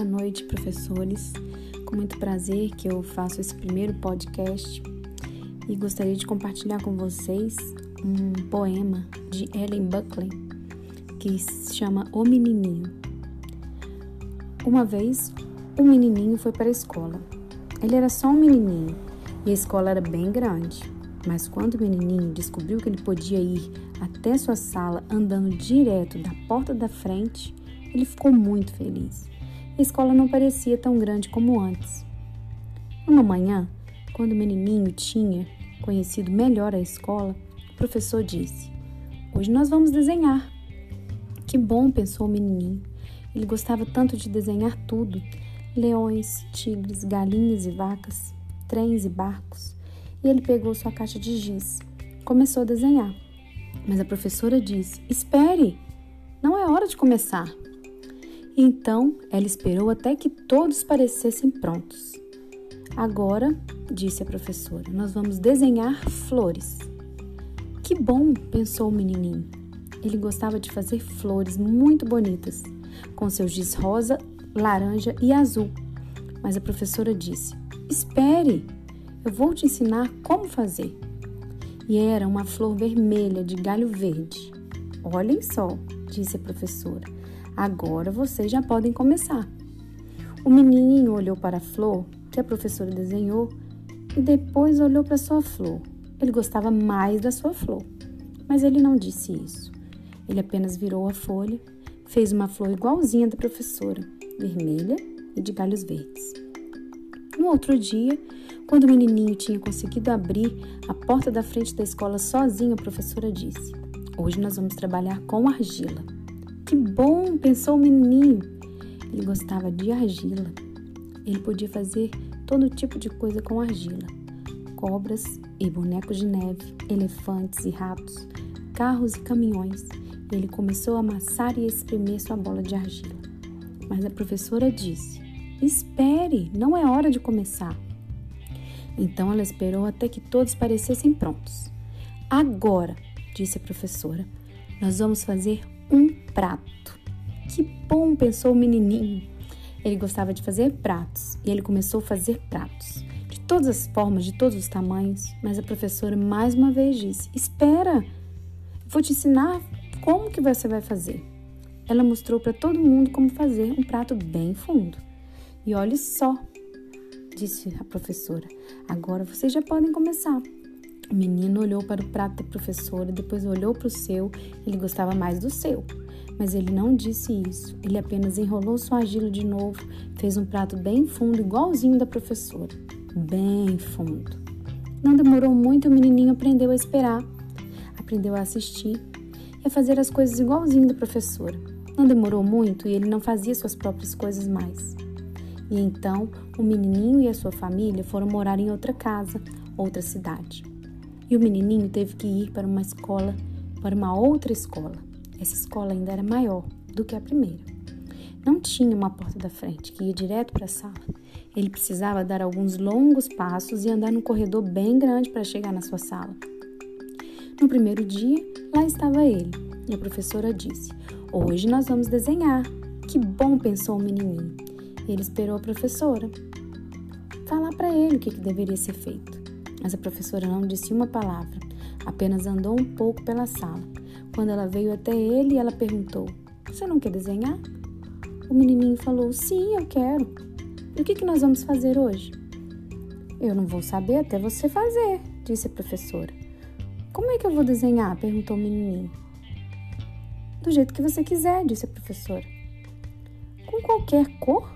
Boa noite, professores. Com muito prazer que eu faço esse primeiro podcast e gostaria de compartilhar com vocês um poema de Ellen Buckley que se chama O Menininho. Uma vez, um menininho foi para a escola. Ele era só um menininho e a escola era bem grande. Mas quando o menininho descobriu que ele podia ir até sua sala andando direto da porta da frente, ele ficou muito feliz. A escola não parecia tão grande como antes. Uma manhã, quando o menininho tinha conhecido melhor a escola, o professor disse: Hoje nós vamos desenhar. Que bom, pensou o menininho. Ele gostava tanto de desenhar tudo: leões, tigres, galinhas e vacas, trens e barcos. E ele pegou sua caixa de giz. Começou a desenhar. Mas a professora disse: Espere! Não é hora de começar. Então ela esperou até que todos parecessem prontos. Agora, disse a professora, nós vamos desenhar flores. Que bom, pensou o menininho. Ele gostava de fazer flores muito bonitas, com seus giz rosa, laranja e azul. Mas a professora disse: Espere, eu vou te ensinar como fazer. E era uma flor vermelha de galho verde. Olhem só, disse a professora. Agora vocês já podem começar. O menininho olhou para a flor que a professora desenhou e depois olhou para sua flor. Ele gostava mais da sua flor, mas ele não disse isso. Ele apenas virou a folha, fez uma flor igualzinha da professora, vermelha e de galhos verdes. No outro dia, quando o menininho tinha conseguido abrir a porta da frente da escola sozinho, a professora disse: Hoje nós vamos trabalhar com argila. Que bom, pensou o menininho. Ele gostava de argila. Ele podia fazer todo tipo de coisa com argila: cobras e bonecos de neve, elefantes e ratos, carros e caminhões. Ele começou a amassar e espremer sua bola de argila. Mas a professora disse: Espere, não é hora de começar. Então ela esperou até que todos parecessem prontos. Agora, disse a professora, nós vamos fazer prato. Que bom, pensou o menininho. Ele gostava de fazer pratos e ele começou a fazer pratos de todas as formas, de todos os tamanhos. Mas a professora mais uma vez disse: Espera, vou te ensinar como que você vai fazer. Ela mostrou para todo mundo como fazer um prato bem fundo. E olhe só, disse a professora. Agora vocês já podem começar. O menino olhou para o prato da professora, depois olhou para o seu. Ele gostava mais do seu. Mas ele não disse isso. Ele apenas enrolou sua argila de novo, fez um prato bem fundo, igualzinho da professora. Bem fundo. Não demorou muito e o menininho aprendeu a esperar. Aprendeu a assistir e a fazer as coisas igualzinho da professora. Não demorou muito e ele não fazia suas próprias coisas mais. E então o menininho e a sua família foram morar em outra casa, outra cidade e o menininho teve que ir para uma escola, para uma outra escola. Essa escola ainda era maior do que a primeira. Não tinha uma porta da frente que ia direto para a sala. Ele precisava dar alguns longos passos e andar num corredor bem grande para chegar na sua sala. No primeiro dia, lá estava ele, e a professora disse: Hoje nós vamos desenhar. Que bom, pensou o menininho. Ele esperou a professora falar para ele o que, que deveria ser feito. Mas a professora não disse uma palavra, apenas andou um pouco pela sala. Quando ela veio até ele, ela perguntou: Você não quer desenhar? O menininho falou: Sim, eu quero. E o que, que nós vamos fazer hoje? Eu não vou saber até você fazer, disse a professora. Como é que eu vou desenhar? perguntou o menininho. Do jeito que você quiser, disse a professora. Com qualquer cor?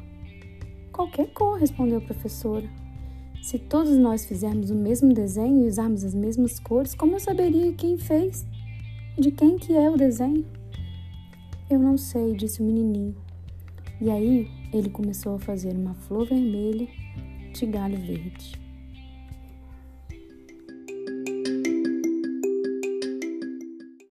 Qualquer cor, respondeu a professora. Se todos nós fizermos o mesmo desenho e usarmos as mesmas cores, como eu saberia quem fez? De quem que é o desenho? Eu não sei, disse o menininho. E aí ele começou a fazer uma flor vermelha de galho verde.